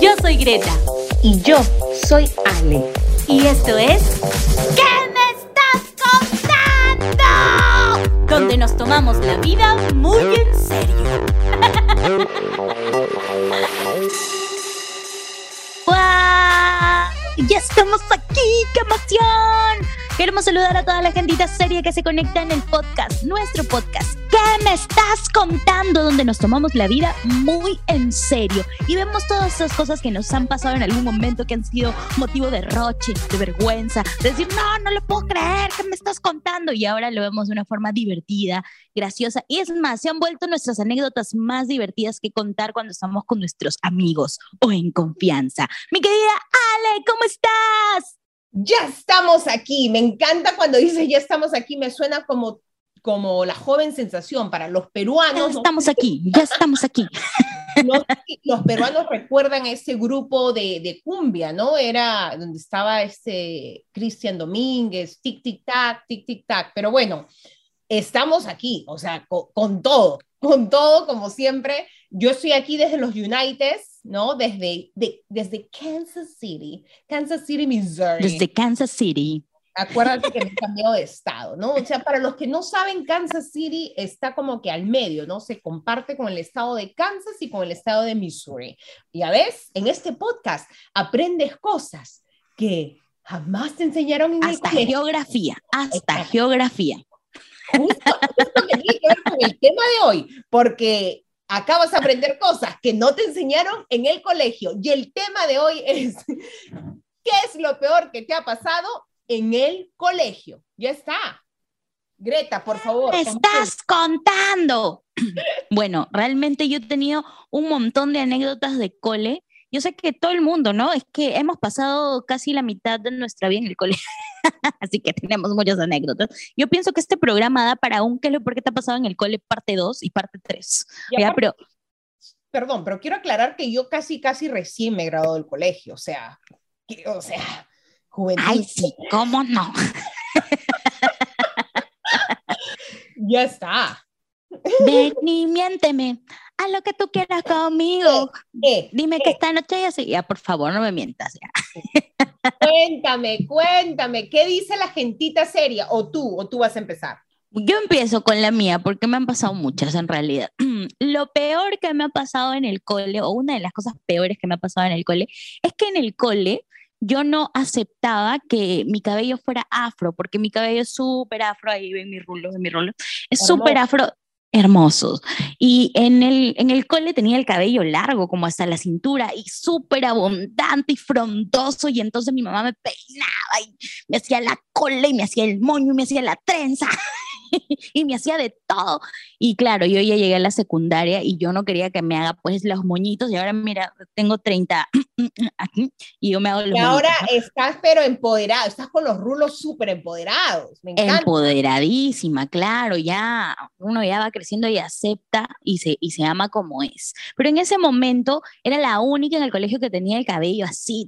Yo soy Greta. Y yo soy Ale. Y esto es. ¿Qué me estás contando? Donde nos tomamos la vida muy en serio. ¡Guau! ¡Ya estamos aquí! ¡Qué emoción! Queremos saludar a toda la gentita seria que se conecta en el podcast, nuestro podcast. ¿Qué me estás contando? Donde nos tomamos la vida muy en serio y vemos todas esas cosas que nos han pasado en algún momento que han sido motivo de roche, de vergüenza, de decir, no, no lo puedo creer, ¿qué me estás contando? Y ahora lo vemos de una forma divertida, graciosa y es más, se han vuelto nuestras anécdotas más divertidas que contar cuando estamos con nuestros amigos o en confianza. Mi querida Ale, ¿cómo estás? Ya estamos aquí. Me encanta cuando dices ya estamos aquí. Me suena como, como la joven sensación para los peruanos. Ya estamos aquí, ya estamos aquí. los peruanos recuerdan ese grupo de, de, cumbia, ¿no? Era donde estaba este Cristian Domínguez, tic, tic, tac, tic, tic, tac. Pero bueno, estamos aquí, o sea, con, con todo, con todo, como siempre. Yo estoy aquí desde los Uniteds ¿no? Desde, desde Kansas City, Kansas City, Missouri. Desde Kansas City. Acuérdate que me he cambiado de estado, ¿no? O sea, para los que no saben, Kansas City está como que al medio, ¿no? Se comparte con el estado de Kansas y con el estado de Missouri. Y a veces, en este podcast aprendes cosas que jamás te enseñaron en hasta geografía, hasta geografía. Justo, justo que tiene que ver con el tema de hoy, porque acá vas a aprender cosas que no te enseñaron en el colegio. Y el tema de hoy es, ¿qué es lo peor que te ha pasado en el colegio? Ya está. Greta, por favor. ¿Qué estás contando? bueno, realmente yo he tenido un montón de anécdotas de cole. Yo sé que todo el mundo, ¿no? Es que hemos pasado casi la mitad de nuestra vida en el colegio. Así que tenemos muchas anécdotas. Yo pienso que este programa da para un ¿qué es lo por qué te ha pasado en el cole parte 2 y parte 3. pero... Perdón, pero quiero aclarar que yo casi, casi recién me he graduado del colegio, o sea, o sea, juventud. Ay, sí, ¿cómo no? ya está. Ven y miénteme, haz lo que tú quieras conmigo. Dime que esta noche ya sí. Ya, por favor, no me mientas. Ya. Cuéntame, cuéntame, ¿qué dice la gentita seria? O tú, o tú vas a empezar. Yo empiezo con la mía porque me han pasado muchas en realidad. Lo peor que me ha pasado en el cole, o una de las cosas peores que me ha pasado en el cole, es que en el cole yo no aceptaba que mi cabello fuera afro, porque mi cabello es súper afro, ahí ven mi rulo, ven mi rulo, es súper afro, hermosos. Y en el, en el cole tenía el cabello largo, como hasta la cintura, y súper abundante y frondoso. Y entonces mi mamá me peinaba y me hacía la cola y me hacía el moño y me hacía la trenza. y me hacía de todo. Y claro, yo ya llegué a la secundaria y yo no quería que me haga pues los moñitos y ahora mira, tengo 30 aquí y yo me hago los Y ahora estás pero empoderado, estás con los rulos súper empoderados. Me encanta. Empoderadísima, claro, ya uno ya va creciendo y acepta y se, y se ama como es. Pero en ese momento era la única en el colegio que tenía el cabello así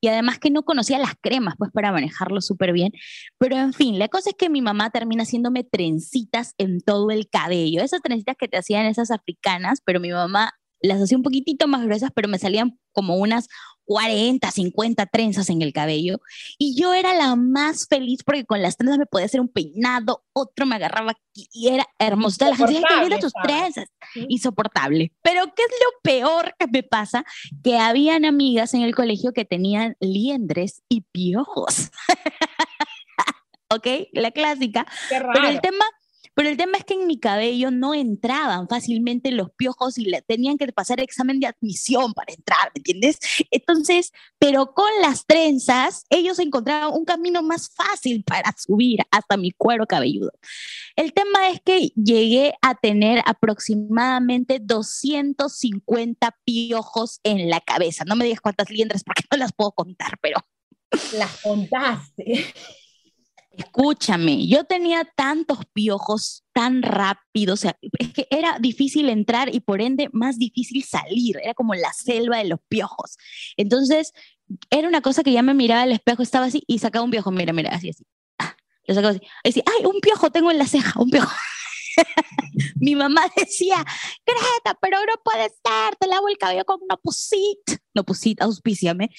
y además que no conocía las cremas, pues para manejarlo súper bien. Pero en fin, la cosa es que mi mamá termina haciéndome trencitas en todo el cabello, esas trencitas que te hacían esas africanas, pero mi mamá las hacía un poquitito más gruesas, pero me salían como unas 40, 50 trenzas en el cabello. Y yo era la más feliz porque con las trenzas me podía hacer un peinado, otro me agarraba aquí y era hermoso. La gente decía, tus trenzas. Insoportable. Pero ¿qué es lo peor que me pasa? Que habían amigas en el colegio que tenían liendres y piojos. ¿Ok? La clásica. Pero el tema pero el tema es que en mi cabello no entraban fácilmente los piojos y le, tenían que pasar examen de admisión para entrar, ¿me entiendes? Entonces, pero con las trenzas, ellos encontraban un camino más fácil para subir hasta mi cuero cabelludo. El tema es que llegué a tener aproximadamente 250 piojos en la cabeza. No me digas cuántas liendres porque no las puedo contar, pero... Las contaste. Escúchame, yo tenía tantos piojos tan rápido, o sea, es que era difícil entrar y por ende más difícil salir, era como la selva de los piojos. Entonces, era una cosa que ya me miraba al espejo, estaba así y sacaba un piojo, mira, mira, así, así. Ah, lo sacaba así. Decía, ay, un piojo tengo en la ceja, un piojo. mi mamá decía, Greta, pero no puede ser, te lavo el cabello con una pusit. No pusit, auspíciame.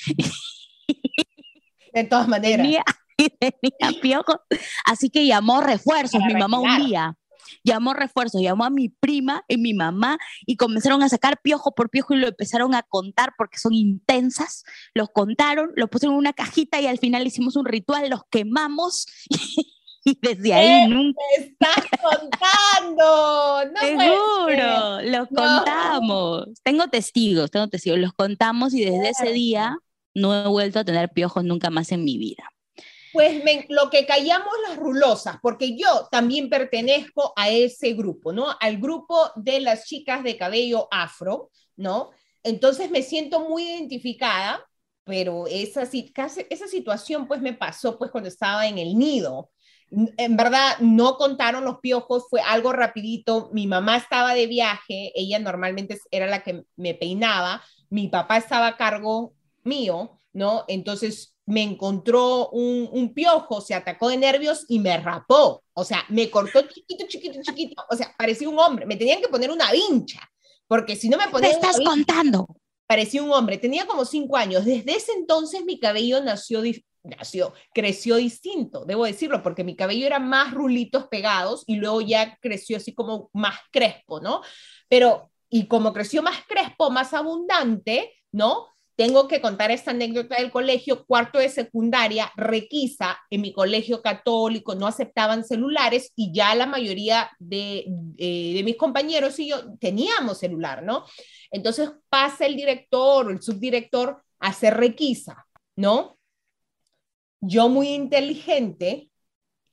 De todas maneras. Tenía, tenía piojos. Así que llamó refuerzos Para mi mamá un día. Llamó refuerzos, llamó a mi prima y mi mamá y comenzaron a sacar piojo por piojo y lo empezaron a contar porque son intensas. Los contaron, los pusieron en una cajita y al final hicimos un ritual, los quemamos y desde ahí nunca ¿Qué estás contando? No. Seguro, los No. contamos. Tengo testigos, tengo testigos. Los contamos y desde ese Claro. día no he vuelto a tener piojos nunca más en mi vida. Pues me- lo que callamos las rulosas, porque yo también pertenezco a ese grupo, ¿no? Al grupo de las chicas de cabello afro, ¿no? Entonces me siento muy identificada, pero esa, esa situación pues me pasó pues cuando estaba en el nido. En verdad no contaron los piojos, fue algo rapidito. Mi mamá estaba de viaje, ella normalmente era la que me peinaba, mi papá estaba a cargo mío, ¿no? Entonces me encontró un, un piojo, se atacó de nervios y me rapó. O sea, me cortó chiquito, chiquito, chiquito. O sea, parecía un hombre. Me tenían que poner una vincha, porque si no me ¿Qué ponían una estás vincha, contando? parecía un hombre. Tenía como cinco años. Desde ese entonces mi cabello nació, nació, creció distinto, debo decirlo, porque mi cabello era más rulitos pegados y luego ya creció así como más crespo, ¿no? Pero, y como creció más crespo, más abundante, ¿no? Tengo que contar esta anécdota del colegio, cuarto de secundaria, requisa, en mi colegio católico no aceptaban celulares y ya la mayoría de, de, de mis compañeros y yo teníamos celular, ¿no? Entonces pasa el director o el subdirector a hacer requisa, ¿no? Yo muy inteligente,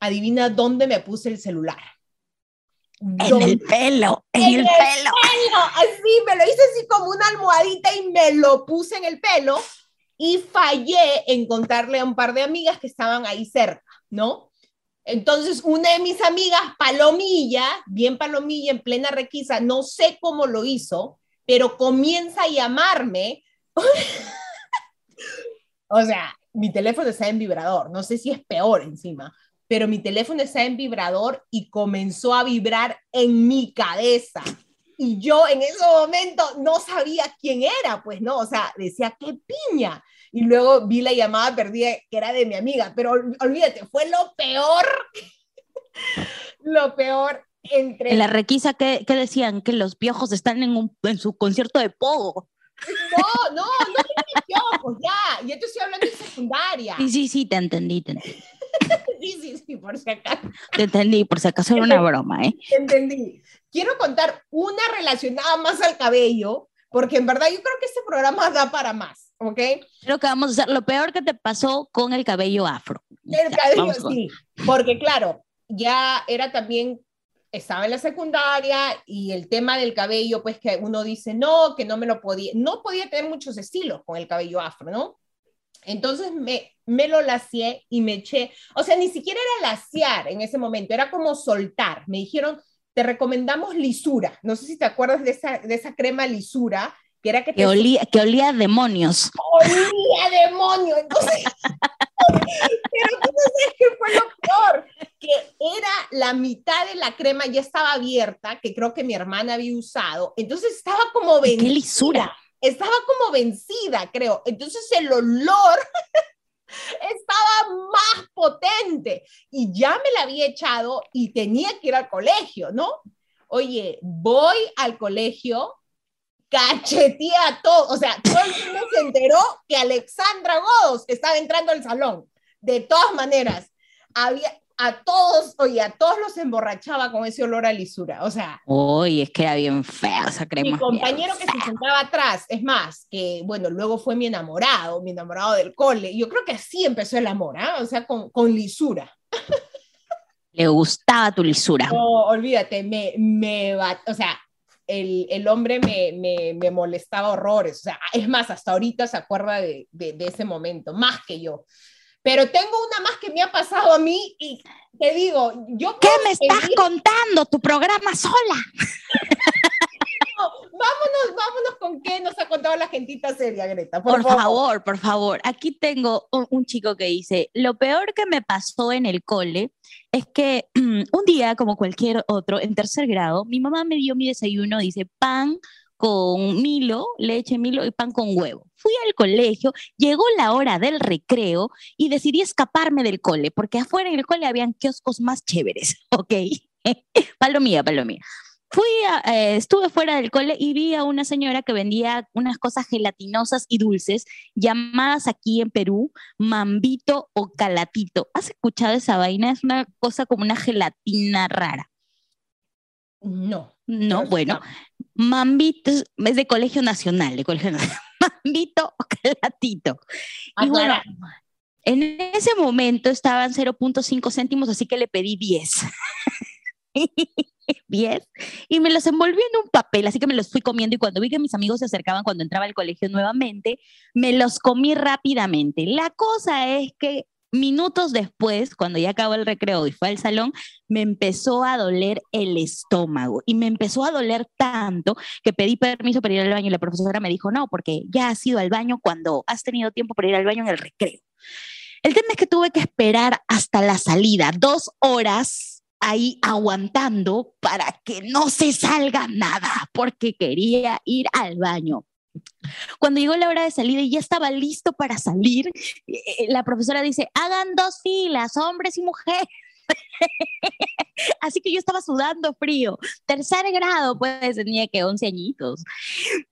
adivina dónde me puse el celular. En el pelo, en En el el pelo. pelo, así, me lo hice así como una almohadita y me lo puse en el pelo y fallé en contarle a un par de amigas que estaban ahí cerca, ¿no? Entonces, una de mis amigas, Palomilla, bien Palomilla, en plena requisa, no sé cómo lo hizo, pero comienza a llamarme. o sea, mi teléfono está en vibrador, no sé si es peor encima, pero mi teléfono está en vibrador y comenzó a vibrar en mi cabeza. Y yo en ese momento no sabía quién era, pues no, o sea, decía, qué piña. Y luego vi la llamada perdida que era de mi amiga, pero ol- olvídate, fue lo peor, lo peor entre... En la requisa, ¿qué, qué decían? Que los piojos están en, un, en su concierto de pogo. No, no, no tenía piojos, ya, yo te estoy hablando de secundaria. Sí, sí, sí, te entendí, te entendí. Sí, sí, sí, por si acaso. Te entendí, por si acaso era una broma, ¿eh? Entendí. Quiero contar una relacionada más al cabello, porque en verdad yo creo que este programa da para más, ¿ok? Creo que vamos a hacer lo peor que te pasó con el cabello afro. El cabello, vamos con- sí, porque claro, ya era también, estaba en la secundaria y el tema del cabello, pues que uno dice, no, que no me lo podía, no podía tener muchos estilos con el cabello afro, ¿no? Entonces me, me lo lacié y me eché, o sea, ni siquiera era laciar en ese momento, era como soltar. Me dijeron, te recomendamos lisura. No sé si te acuerdas de esa, de esa crema lisura, que era que te Que olía, que olía a demonios. olía demonio. Entonces, pero tú sabes qué fue lo peor, que era la mitad de la crema ya estaba abierta, que creo que mi hermana había usado. Entonces estaba como ¡Qué vencida. lisura! Estaba como vencida, creo. Entonces el olor estaba más potente y ya me la había echado y tenía que ir al colegio, ¿no? Oye, voy al colegio, cacheteé a todo, o sea, todo el mundo se enteró que Alexandra Godos estaba entrando al salón. De todas maneras, había a todos, oye, a todos los emborrachaba con ese olor a lisura, o sea, Uy, es que era bien fea esa crema. mi compañero que se sentaba atrás, es más, que bueno, luego fue mi enamorado, mi enamorado del cole. Yo creo que así empezó el amor, ¿ah? O sea, con, con lisura. Le gustaba tu lisura. No, olvídate, me, me o sea, el, el hombre me, me, me molestaba horrores. O sea, es más, hasta ahorita se acuerda de, de, de ese momento, más que yo. Pero tengo una más que me ha pasado a mí y te digo, yo ¿Qué me estás seguir- contando? Tu programa sola. vámonos, vámonos con qué nos ha contado la gentita seria, Greta. Por, favor. por favor. Aquí tengo un, chico que dice, lo peor que me pasó en el cole es que un día, como cualquier otro, en tercer grado, mi mamá me dio mi desayuno, dice, pan con Milo, leche Milo y pan con huevo. Fui al colegio, llegó la hora del recreo y decidí escaparme del cole, porque afuera en el cole habían kioscos más chéveres, ¿ok? palomía, palomía. Fui eh, estuve fuera del cole y vi a una señora que vendía unas cosas gelatinosas y dulces llamadas aquí en Perú mambito o calatito. ¿Has escuchado esa vaina? Es una cosa como una gelatina rara. No. No, bueno, Mambito es de Colegio Nacional, de Colegio Nacional. Mambito o Calatito. y bueno, en ese momento estaban 0.5 céntimos, así que le pedí 10. 10 y me los envolví en un papel, así que me los fui comiendo y cuando vi que mis amigos se acercaban cuando entraba al colegio nuevamente, me los comí rápidamente. La cosa es que minutos después, cuando ya acabó el recreo y fue al salón, me empezó a doler el estómago y me empezó a doler tanto que pedí permiso para ir al baño y la profesora me dijo, no, porque ya has ido al baño cuando has tenido tiempo para ir al baño en el recreo. El tema es que tuve que esperar hasta la salida, dos horas ahí aguantando para que no se salga nada, porque quería ir al baño. Cuando llegó la hora de salida y ya estaba listo para salir, eh, la profesora dice, hagan dos filas, hombres y mujeres. Así que yo estaba sudando frío. Tercer grado, pues tenía que 11 añitos.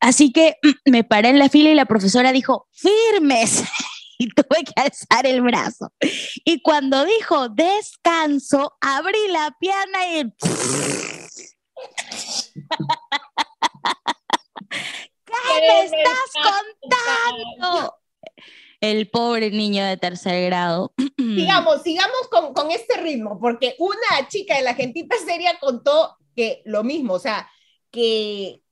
Así que me paré en la fila y la profesora dijo, firmes. y tuve que alzar el brazo. Y cuando dijo descanso, abrí la pierna y... ¿Qué me estás contando? El pobre niño de tercer grado. Sigamos, sigamos con, con este ritmo, porque una chica de la gentita seria contó que lo mismo, o sea, que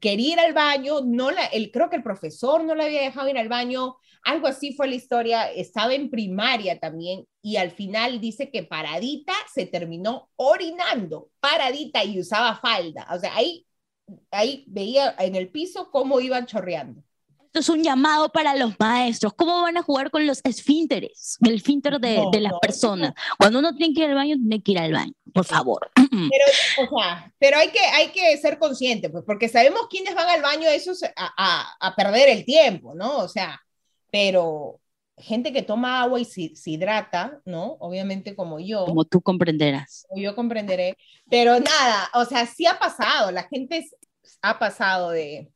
quería ir al baño, no la, el, creo que el profesor no le había dejado ir al baño, algo así fue la historia, estaba en primaria también y al final dice que paradita se terminó orinando, paradita y usaba falda, o sea, ahí, ahí veía en el piso cómo iban chorreando. Esto es un llamado para los maestros. ¿Cómo van a jugar con los esfínteres? El esfínter de, de las personas. Cuando uno tiene que ir al baño, tiene que ir al baño, por favor. Pero, o sea, pero hay, que, hay que ser consciente, pues, porque sabemos quiénes van al baño eso a, a, a perder el tiempo, ¿no? O sea, pero gente que toma agua y se, hidrata, ¿no? Obviamente como yo. Como tú comprenderás. Como yo comprenderé. Pero nada, o sea, sí ha pasado, la gente ha pasado de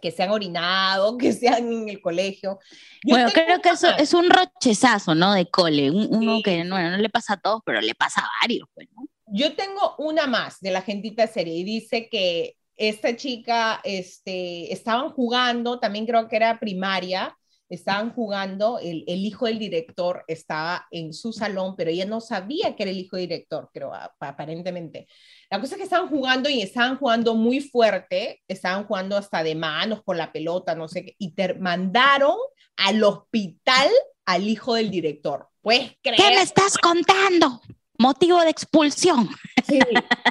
que se han orinado, que sean en el colegio. bueno, creo que eso es un rochezazo, ¿no? De cole, uno que bueno, no le pasa a todos, pero le pasa a varios, pues, ¿no? Yo tengo una más de la gentita serie y dice que esta chica, este, estaban jugando, también creo que era primaria, estaban jugando, el, el, hijo del director estaba en su salón, pero ella no sabía que era el hijo del director, creo, aparentemente. La cosa es que estaban jugando y estaban jugando muy fuerte, estaban jugando hasta de manos con la pelota, no sé qué, y te mandaron al hospital al hijo del director. Pues, ¿Qué me estás contando? Motivo de expulsión. Sí,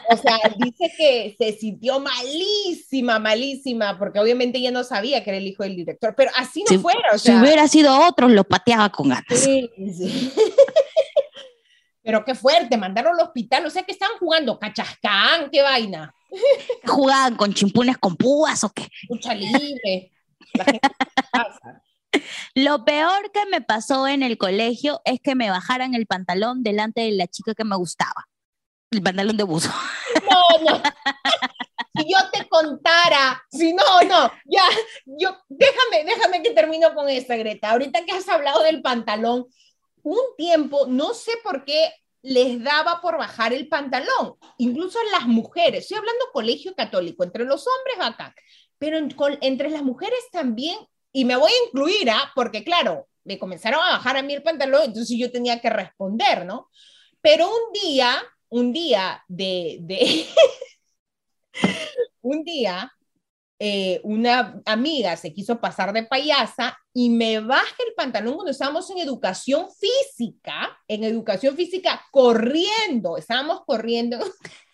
o sea, dice que se sintió malísima, malísima, porque obviamente ella no sabía que era el hijo del director, pero así no fuera. O sea, si hubiera sido otro, lo pateaba con ganas. Sí, sí. pero qué fuerte, mandaron al hospital, o sea que estaban jugando cachascán, qué vaina. ¿Jugaban con chimpunes con púas o qué? Lucha libre. La gente pasa. Lo peor que me pasó en el colegio es que me bajaran el pantalón delante de la chica que me gustaba. El pantalón de buzo. No, no. si yo te contara, si no, no, ya, yo, déjame, déjame que termino con esta, Greta. Ahorita que has hablado del pantalón, un tiempo, no sé por qué les daba por bajar el pantalón, incluso en las mujeres. Estoy hablando colegio católico, entre los hombres bacán, pero entre las mujeres también y me voy a incluir, ¿ah? Porque claro, me comenzaron a bajar a mí el pantalón, entonces yo tenía que responder, ¿no? Pero un día, un día de, de un día, eh, una amiga se quiso pasar de payasa y me baja el pantalón cuando estábamos en educación física, en educación física, corriendo, estábamos corriendo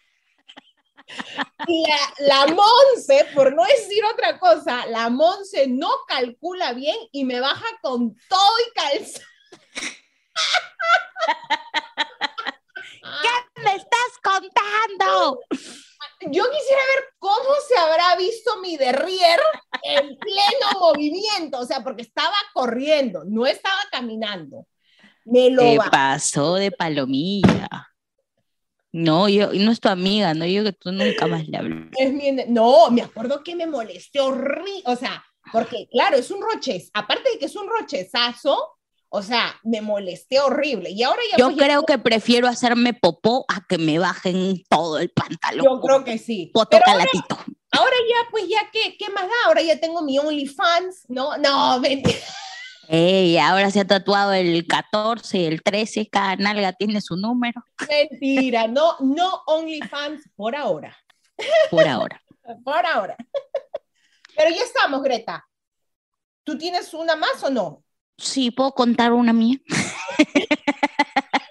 la, la Monse, por no decir otra cosa, la Monse no calcula bien y me baja con todo y calzado. ¿Qué me estás contando? Yo quisiera ver cómo se habrá visto mi derrier en pleno movimiento, o sea, porque estaba corriendo, no estaba caminando. Me lo Te pasó de palomilla. No, yo no es tu amiga, no yo que tú nunca más le hablas. no, me acuerdo que me molesté horrible, o sea, porque claro, es un roches, aparte de que es un rochezazo, o sea, me molesté horrible. Y ahora ya Yo pues, creo que prefiero hacerme popó a que me bajen todo el pantalón. Yo creo que sí. Poto calatito. Ahora, ya, pues ya, ¿qué, ¿qué más da? Ahora ya tengo mi OnlyFans, ¿no? No, mentira. Ey, ahora se ha tatuado el 14, el 13, cada nalga tiene su número. Mentira, no, no OnlyFans por ahora. Por ahora. por ahora. Pero ya estamos, Greta. ¿Tú tienes una más o no? Sí, ¿puedo contar una mía?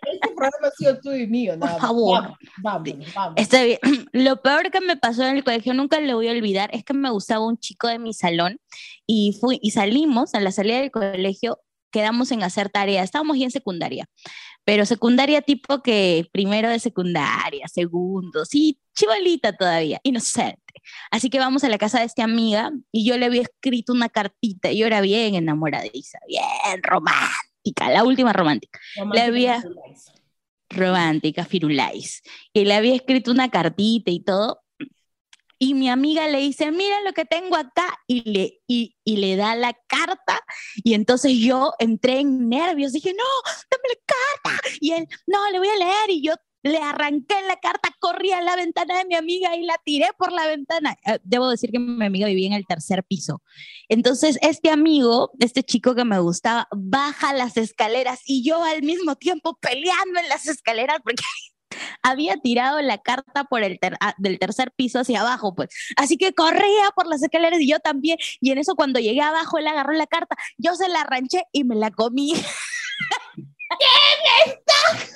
programa ha sido tuyo y mío, Por favor. Vamos, vamos, Está bien. Lo peor que me pasó en el colegio, nunca lo voy a olvidar, es que me gustaba un chico de mi salón y, fui, y salimos, a la salida del colegio, quedamos en hacer tarea. Estábamos ya en secundaria, pero secundaria tipo que primero de secundaria, segundo, sí, chivalita todavía, inocente. Así que vamos a la casa de esta amiga y yo le había escrito una cartita. Yo era bien enamoradiza, bien romántica, la última romántica. le había romántica, firulais. Y le había escrito una cartita y todo. Y mi amiga le dice, mira lo que tengo acá, y le, y, y le da la carta. Y entonces yo entré en nervios, dije, no, dame la carta. Y él, no, le voy a leer. Y yo le arranqué la carta, corrí a la ventana de mi amiga y la tiré por la ventana. Eh, debo decir que mi amiga vivía en el tercer piso. Entonces, este amigo, este chico que me gustaba, baja las escaleras y yo al mismo tiempo peleando en las escaleras porque había tirado la carta por el ah, del tercer piso hacia abajo, pues. Así que corría por las escaleras y yo también. Y en eso cuando llegué abajo, él agarró la carta, yo se la arranché y me la comí. ¿Qué me está?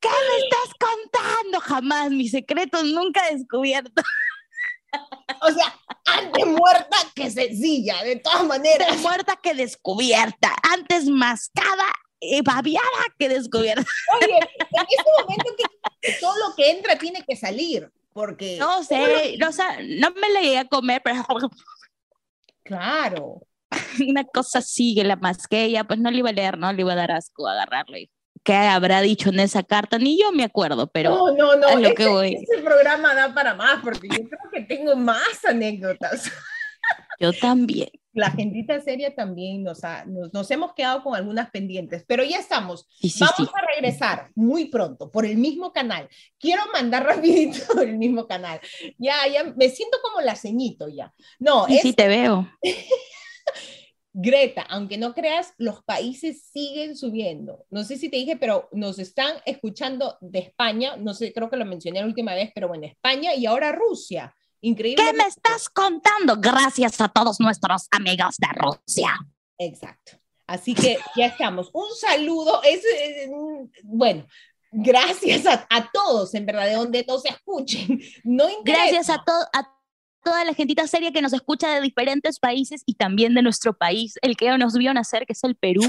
¿Qué me estás contando? Jamás, mis secretos nunca descubiertos. O sea, antes muerta que sencilla, de todas maneras. Antes muerta que descubierta, antes mascada y babiada que descubierta. Oye, en este momento que todo lo que entra tiene que salir, porque... No sé, no, no me la llegué a comer, pero... Claro. Una cosa sigue la masqué, ella pues no le iba a leer, no le iba a dar asco agarrarlo y qué habrá dicho en esa carta, ni yo me acuerdo, pero no, no, no, lo que voy. ese programa da para más, porque yo creo que tengo más anécdotas. Yo también. La gentita seria también nos, nos, hemos quedado con algunas pendientes, pero ya estamos. Vamos a regresar muy pronto por el mismo canal. Quiero mandar rapidito por el mismo canal. Ya, ya, me siento como la ceñito ya. No, sí, sí te veo. Greta, aunque no creas, los países siguen subiendo. No sé si te dije, pero nos están escuchando de España, no sé, creo que lo mencioné la última vez, pero en España y ahora Rusia. Increíble. ¿Qué me estás contando? Gracias a todos nuestros amigos de Rusia. Exacto. Así que ya estamos. Un saludo. Es, bueno, gracias a, todos, en verdad, de donde nos escuchen. No Gracias a, todos toda la gentita seria que nos escucha de diferentes países y también de nuestro país, el que nos vio nacer, que es el Perú.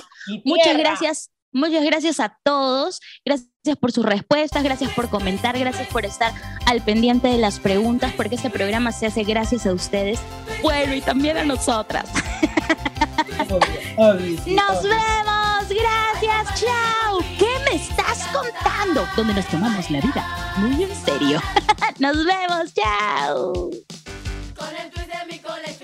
Muchas gracias. Muchas gracias a todos, gracias por sus respuestas, gracias por comentar, gracias por estar al pendiente de las preguntas, porque este programa se hace gracias a ustedes, bueno, y también a nosotras. Nos vemos, gracias, chao. ¿Qué me estás contando? Donde nos tomamos la vida muy en serio. Nos vemos, chao. Con el twist de mi colección.